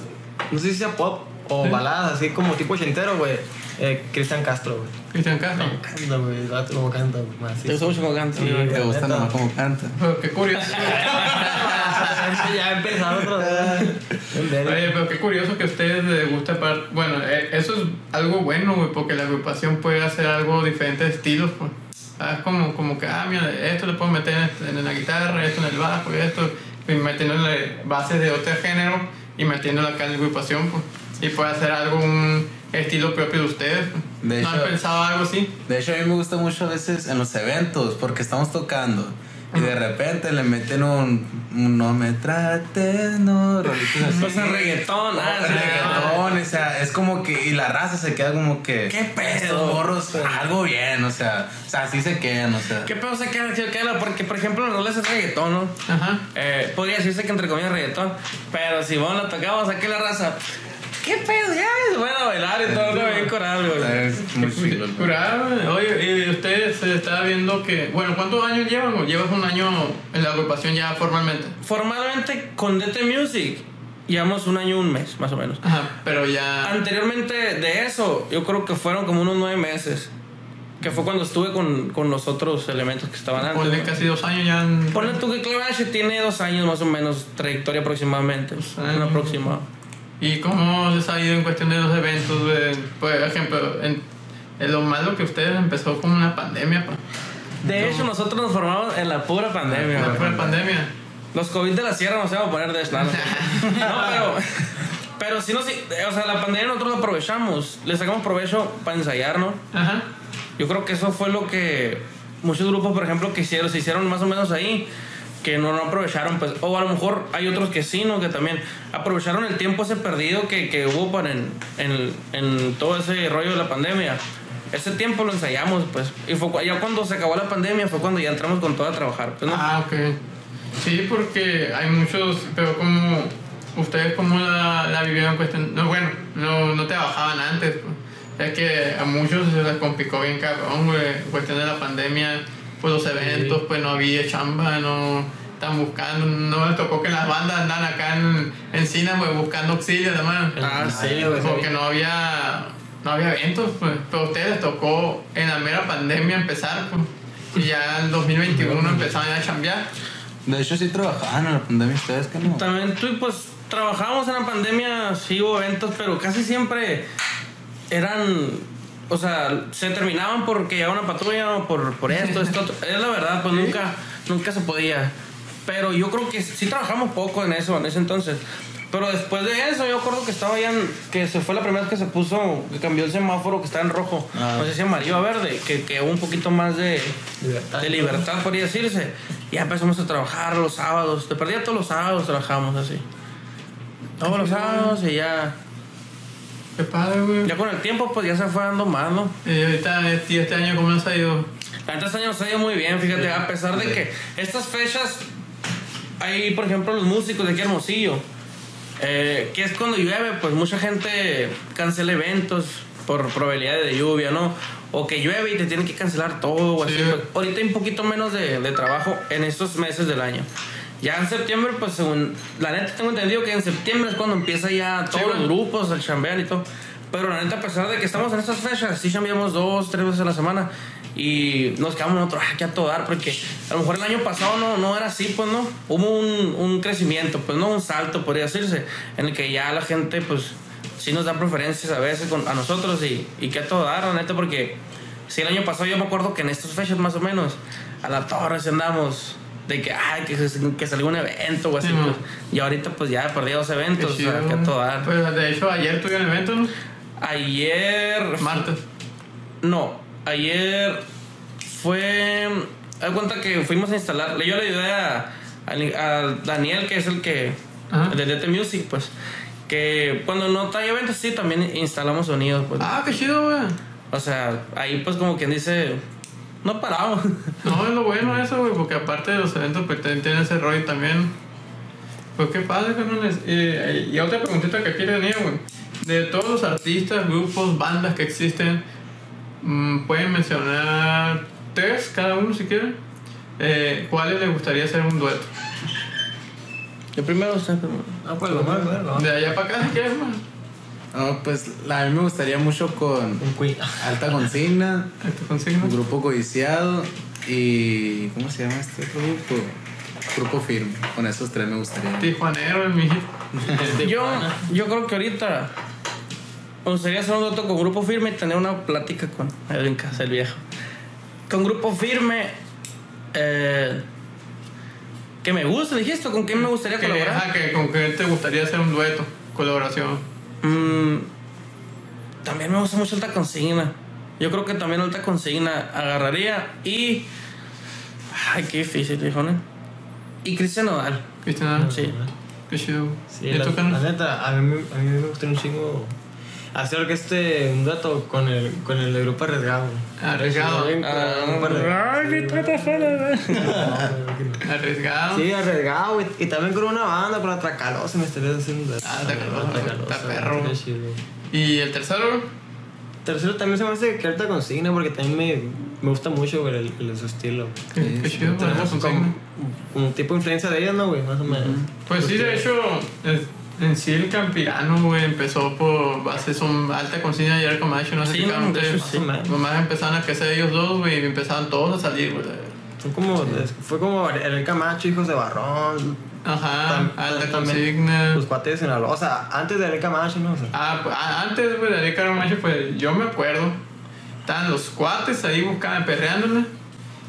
no sé si sea pop o baladas, así como tipo ochentero, güey. Eh, Cristian Castro, güey. Cristian Castro. Me encanta, güey, el vato como canta, güey, más Te gusta mucho como canta. Sí, Me güey, gusta nomás como canta. Pero qué curioso. ya ha empezado. En serio. Oye, pero qué curioso que a ustedes les gusta par- Bueno, eh, eso es algo bueno, güey, porque la agrupación puede hacer algo diferentes estilos, pues. Ah, es como, como que, ah, mira, esto le puedo meter en, en la guitarra, esto en el bajo, y esto, y metiéndole bases de otro género y metiéndolo acá en la agrupación, pues. Y puede hacer algo, un estilo propio de ustedes. pues. De ¿No han hecho- pensado algo así? De hecho, a mí me gusta mucho a veces en los eventos, porque estamos tocando y de repente le meten un, un no me trates, no, rolitos así. O sea, reggaetón, ah, sí. reggaetón, o sea, es como que, y la raza se queda como que, ¿Qué pedo? Morros, algo bien, o sea, o sea, así se quedan, o sea. ¿Qué pedo se queda? se queda? Porque, por ejemplo, los roles es reggaetón, ¿no? Ajá. Eh, podría decirse que entre comillas reggaetón, pero si vos la tocamos aquí la raza, ¿qué pedo? Ya, se van a bailar y todo, ¿no? bien coral, güey. Es muy chido. Oye, y ustedes se estaba viendo que. Bueno, ¿cuántos años llevan? ¿O llevas un año en la agrupación ya formalmente? Formalmente con DT Music llevamos un año, un mes, más o menos. Ajá, pero ya. Anteriormente de eso, yo creo que fueron como unos nueve meses. Que fue cuando estuve con, con los otros elementos que estaban antes. Ponle casi dos años ya. en- Ponle tú que Clave H tiene dos años más o menos, trayectoria aproximadamente. años. Un aproximado. ¿Y cómo les ha ido en cuestión de los eventos? Por ejemplo, en, en lo malo que ustedes empezó con una pandemia, pa. De hecho, nosotros nos formamos en la pura pandemia. La güey. pura pandemia. Los COVID de la sierra nos iban a poner de eslano. No, pero. Pero si no, sí. O sea, la pandemia nosotros la aprovechamos. Le sacamos provecho para ensayar, ¿no? Ajá. Yo creo que eso fue lo que muchos grupos, por ejemplo, que hicieron, se hicieron más o menos ahí, que no, aprovecharon, pues, o a lo mejor hay otros que sí, ¿no? Que también aprovecharon el tiempo ese perdido que, que hubo para en, en, en todo ese rollo de la pandemia. Ese tiempo lo ensayamos, pues, y fue ya cuando se acabó la pandemia fue cuando ya entramos con todo a trabajar, pues, ¿no? Ah, ok. Sí, porque hay muchos, pero como ustedes cómo la, la vivieron cuestión, no, bueno, no, no trabajaban antes, pues. es que a muchos se les complicó bien cabrón, güey, cuestión de la pandemia, pues los eventos, pues no había chamba, no, Están buscando, no les tocó que las bandas andan acá en, en cine, güey, buscando auxilio, además. Ah, sí. Porque no había, no había eventos, pues. Pero a ustedes les tocó en la mera pandemia empezar, pues. Y ya en 2021 empezaron ya a chambear. De hecho, sí trabajaban en la pandemia ustedes, que no. También tú, pues, trabajamos en la pandemia, sí hubo eventos, pero casi siempre eran, o sea, se terminaban porque llegaba una patrulla o por, por esto, esto, otro. Es la verdad, pues nunca, nunca se podía. Pero yo creo que sí trabajamos poco en eso, en ese entonces. Pero después de eso, yo acuerdo que estaba ya, en- que se fue la primera vez que se puso, que cambió el semáforo que estaba en rojo, Ah. no sé si amarillo a verde, que, que hubo un poquito más de, Libertad. de libertad, podría decirse. Y ya empezamos a trabajar los sábados. De perdía todos los sábados trabajamos así. Todos los sábados y ya. Qué padre, güey. Ya con el tiempo, pues ya se fue dando más, ¿no? Y ahorita, este, este año, ¿cómo nos ha ido? Neta, este año nos ha ido muy bien, fíjate, a pesar de que estas fechas, hay, por ejemplo, los músicos de aquí Hermosillo, eh, que es cuando llueve, pues mucha gente cancela eventos por probabilidad de lluvia, ¿no? O que llueve y te tienen que cancelar todo, o así. Sí. pues, ahorita hay un poquito menos de, de trabajo en estos meses del año. Ya en septiembre, pues según la neta tengo entendido que en septiembre es cuando empieza ya todos los bueno. grupos, el chambear y todo. Pero la neta, a pesar de que estamos en estas fechas, sí chambeamos dos, tres veces a la semana. Y nos quedamos nosotros, ah, que a todo dar, porque a lo mejor el año pasado no, no era así, pues no. Hubo un, un crecimiento, pues no, un salto, podría decirse, en el que ya la gente, pues, sí nos da preferencias a veces con, a nosotros y, y que a todo dar, la neta, porque si el año pasado yo me acuerdo que en estas fechas más o menos, a la torre sí andamos de que, ay, que, que salió un evento o así, Sí, pues. Y ahorita, pues ya perdí dos eventos, o chido, sea, que a. Pues de hecho, ayer tuvieron evento, ¿no? Ayer. Martes. No, ayer fue. Haz cuenta que fuimos a instalar. Yo le ayudé a, a- a Daniel, que es el que. Ajá. De DT Music, pues. Que cuando no trae eventos, sí, también instalamos sonidos, pues. Ah, qué chido, güey. O sea, ahí, pues, como quien dice. No paramos. No, es lo bueno eso, güey, porque aparte de los eventos, pues también tiene ese rollo también. Pues qué padre, carnales. Eh, y otra preguntita que aquí tenía, güey. De todos los artistas, grupos, bandas que existen, mm, pueden mencionar tres cada uno si quieren. Eh, ¿Cuáles les gustaría hacer un dueto? Yo primero, usted primero. Ah, pues lo más. De allá para acá, si quieres, más. No, pues la- a mí me gustaría mucho con. Alta Consigna. Grupo Codiciado y. ¿Cómo se llama este grupo? Grupo Firme. Con esos tres me gustaría. Tijuanero, mi. Yo, yo creo que ahorita me gustaría hacer un dueto con grupo firme y tener una plática con Edwin Casa, el viejo. Con grupo firme, eh, que me gusta, dijiste, ¿con quién me gustaría Que, colaborar? que, ¿Con qué te gustaría hacer un dueto? Colaboración. Mm, también me gusta mucho Alta Consigna. Yo creo que también Alta Consigna agarraría y. Ay, qué difícil, viejo, ¿no? Y Cristian Nodal. Cristian, Sí. qué chido. Sí, ¿Y la, la neta, a mí, me- a mí me gustaría un chingo hacer que este un dato con el, con el de grupo arriesgado. Arriesgado. Sí, Ah, arriesgado. Sí, arriesgado, güey. Y también con una banda, con la Tracalosa, me estaría haciendo Ah, Tracalosa, Tracalosa, está perro. qué chido. ¿Y el tercero? Tercero también se me hace que alta consigna porque también me, me gusta mucho güey, el, el- su estilo. Qué, Sí, sí, Tenemos la como, como tipo influencia de ellos, ¿no, güey? Más o menos. Pues sí, de hecho, es- en sí el Campirano, güey, empezó por base, son alta consigna y Arco Macho, no sé Sí, no, hecho, sí. Nomás empezaron a crecer ellos dos, güey, y empezaron todos a salir, güey. Como, es- fue como el Camacho, hijos de Barrón, Ajá, Tam- alta consigna. los cuates de Sinaloa. O sea, antes de el Camacho, ¿no? O sea, Ah, pues, ah, antes, güey, de Arco Macho, pues yo me acuerdo, estaban los cuates ahí buscaban, perreándole.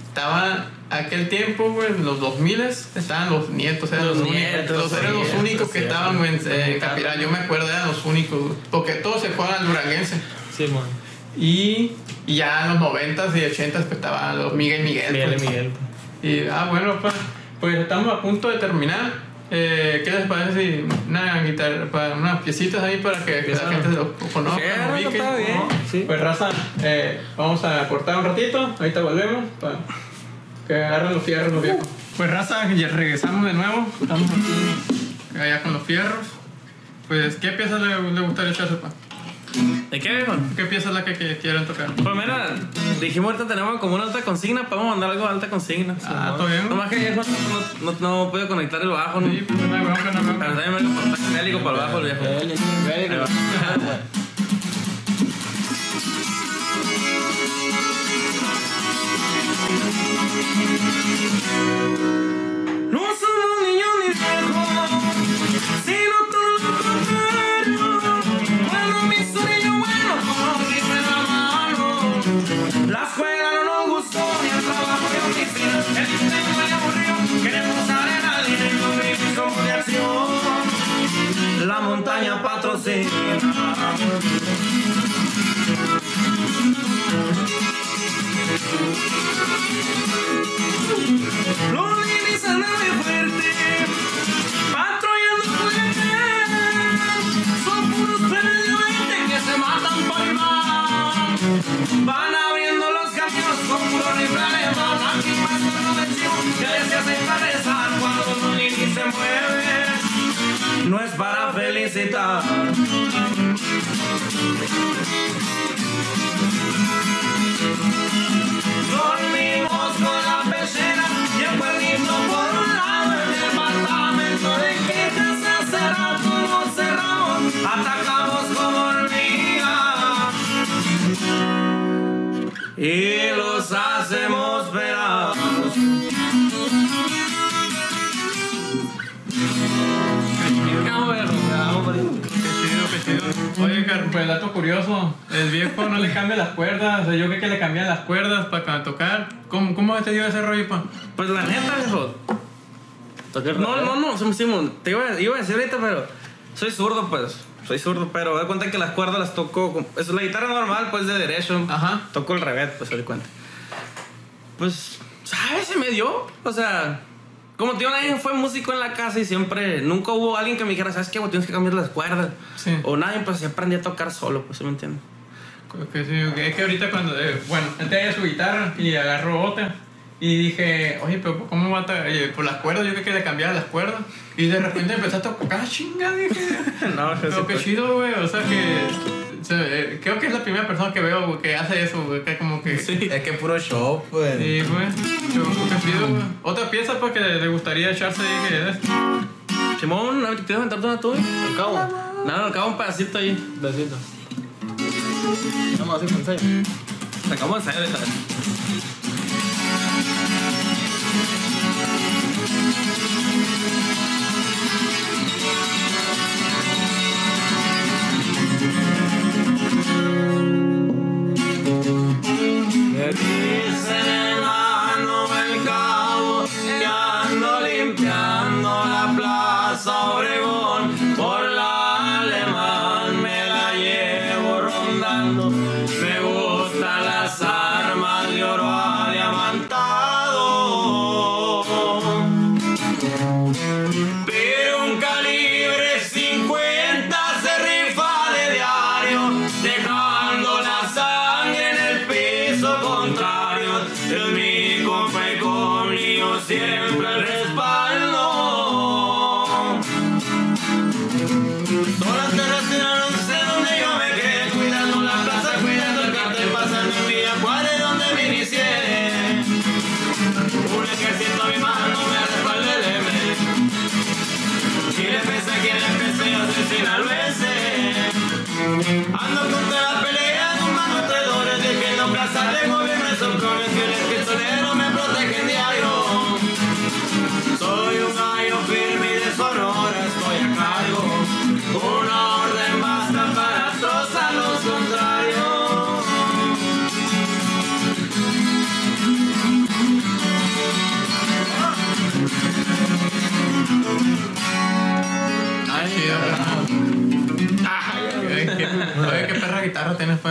Estaban aquel tiempo, güey, en los 2000 estaban los nietos, eran los, Los únicos, nietos, los, eran los únicos que estaban güey, en eh. Yo me acuerdo, eran los únicos, güey, porque todos se fueron al Duranguense. sí, man. Y, y ya en los 90s y 80s pues estaban los Miguel Miguel. Miguel y pues. Miguel. Y, ah, bueno, pues, pues estamos a punto de terminar. Eh, ¿Qué les parece si una guitarra, para unas piecitas ahí para que la gente se lo conozca? Sí, no, bien. Sí. Pues raza, eh, vamos a cortar un ratito, ahorita volvemos para que agarren los fierros los viejos. Pues raza, ya regresamos de nuevo, estamos aquí allá con los fierros. Pues, ¿qué piezas le, le gustaría echarse, pa? ¿De qué, viejo? ¿Qué pieza es la que, que quieren tocar? Pues mira, Dijimos ahorita tenemos como una alta consigna, podemos mandar algo de alta consigna. Ah, ¿todo bien? Nomás que ayer no, no, no, conectar el bajo, ¿no? Sí, pues no hay bronca, no hay Pero bronca. también me lo bélico para el bajo, el viejo. Ahí para Car- pues dato curioso, el viejo no le cambia las cuerdas, o sea, yo creo que le cambian las cuerdas para tocar. ¿Cómo, cómo te dio ese rollo, pa? Pues la neta, viejo. No, no, no, Sim- Simón, te iba, iba a decir ahorita, pero soy zurdo, pues. Soy zurdo, pero da cuenta que las cuerdas las toco. con- Es la guitarra normal, pues de derecho. Ajá. Toco el revés, pues, se cuenta. Pues, ¿sabes? Se me dio. O sea, como tío, nadie fue músico en la casa y siempre. Nunca hubo alguien que me dijera, ¿sabes qué? güey? Tienes que cambiar las cuerdas. Sí. O nadie, pues, se aprendí a tocar solo, pues, ¿sí me entiendes? Que sí, que es que ahorita cuando, eh, bueno, él tenía su guitarra y agarró otra. Y dije, oye, pero ¿cómo va a oye, por las cuerdas? Yo creo que le cambiara las cuerdas. Y de repente empezó a tocar, "Ah, chinga, dije. no, Pero qué chido, güey. O sea que. Creo que es la primera persona que veo güey, que hace eso, güey. Que como que. Sí, Es que puro show, pues. güey. Pero qué chido, güey. Otra pieza, pues, que le gustaría echarse ahí, que es. Simón, ¿quieres aventarte una tuya? Al cabo, No, acaba un pedacito ahí. besito. Vamos a hacer un ensayo. Sacamos de ensayar esta vez. Me Ando contra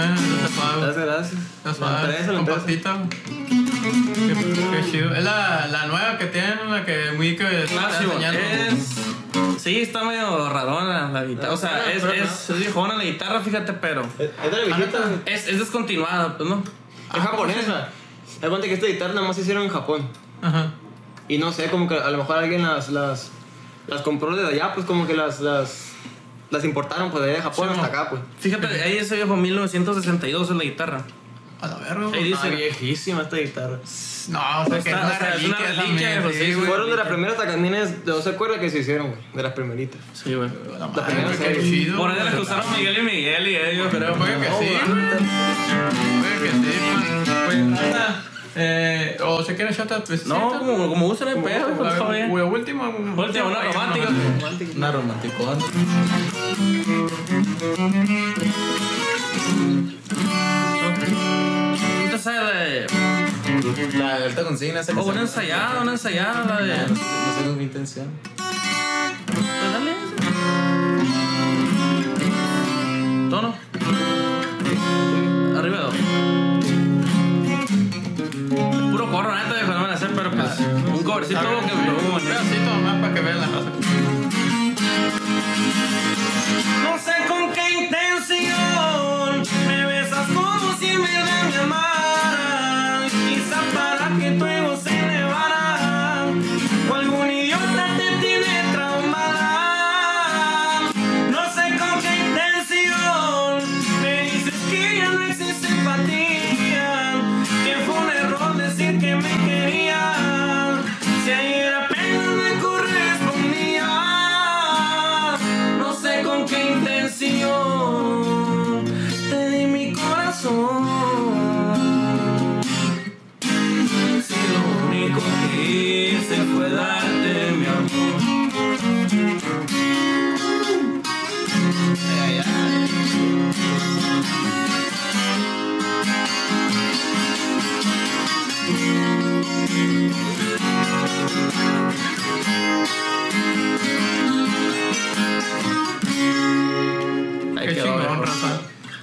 Está suave. Gracias, gracias. Está La suave. empresa, la Con pastita. Qué, qué chido. Es la, la nueva que tienen, la que muy que está enseñando. es... Sí, está medio rarona la guitarra. O sea, es, es, es viejona la guitarra, fíjate, pero... Es es de la viejita, güey. Es, es descontinuada, pues, ¿no? Es japonesa. Da cuenta que esta guitarra nada más se hicieron en Japón. Ajá. Y no sé, como que a lo mejor alguien las, las, las compró desde allá, pues como que las, las, las importaron pues de allá de Japón Sí, hasta acá, pues. Fíjate, ahí ese viejo 1962 es la guitarra. A la verga, Ahí güey. dice- Ah, viejísima esta guitarra. No, o sea, que es Está- una o sea, es una reliquia también, sí, sí, güey. Fueron de las primeras tacamines, no se acuerda que se hicieron, güey. De las primeritas. Sí, güey. La primera madre, qué serie. chido. Por ahí las que usaron Miguel y Miguel y ellos. Pero puede que sí, güey. Puede que sí, pues. Pues nada. Eh, o se quieren shotas, pues. No, sí, como, como usan el pedo, pues, bien. güey, último. Última, una romántica. Una romanticón. ¿Tú sabes de.? La de alta consigna, esa que Oh, una ensayada, una ensayada, la de. No, sé, no qué intención. Pues dale. Tono. Un covercito que Un pedacito más para que vean la raza. No sé con qué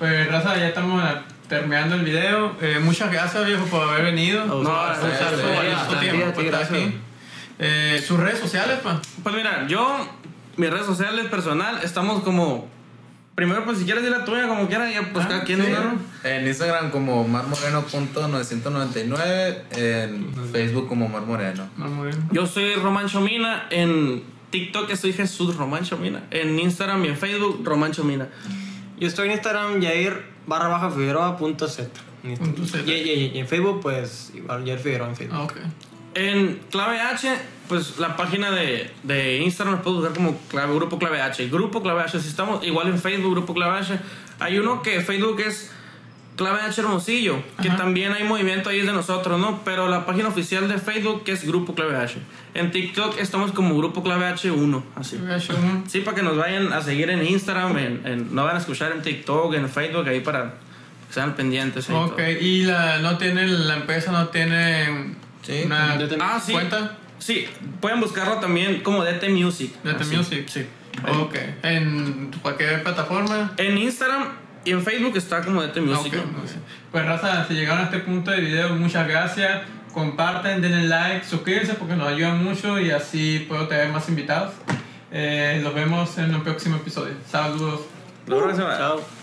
Pues, raza, ya estamos eh, terminando el video. Eh, muchas gracias, viejo, por haber venido. No, gracias. Eh, sus redes sociales, pa. Pues mira, yo, mis redes sociales personal, estamos como. Primero, pues si quieres ir la tuya, como quieras, ya pues Ah, cada quien sí. ¿no? En Instagram como marmoreno.999, en Facebook como Mar Moreno. No, muy bien. Yo soy Román Chomina, en TikTok soy Jesús Román Chomina, en Instagram y en Facebook Román Chomina. Yo estoy en Instagram, Yair barra baja Figueroa punto Z. En Instagram. Punto Z. Y, y- y en Facebook, pues, igual Yair Figueroa en Facebook. Ah, ok. En Clave H, pues la página de, de Instagram nos puedes buscar como clave, Grupo Clave H. Grupo Clave H, si estamos igual en Facebook, Grupo Clave H. Hay uno que Facebook es Clave H Hermosillo, que Ajá. también hay movimiento ahí de nosotros, ¿no? Pero la página oficial de Facebook que es Grupo Clave H. En TikTok estamos como Grupo Clave H1, así. Voy a hacer un- Sí, para que nos vayan a seguir en Instagram, en, en- no van a escuchar en TikTok, en Facebook, ahí para que sean pendientes. ahí Ok, todo. y la, no tiene, la empresa no tiene Sí, una. Ah, sí. cuenta Sí, pueden buscarlo también como DT Music. Así. Music. Sí. Ok, en cualquier plataforma. En Instagram y en Facebook está como DT Music. Ok, ¿no? muy bien. Pues raza, si llegaron a este punto del video, muchas gracias. Comparten, denle like, suscríbanse porque nos ayudan mucho y así puedo tener más invitados. Eh, los vemos en el próximo episodio. Saludos. La próxima. Chao.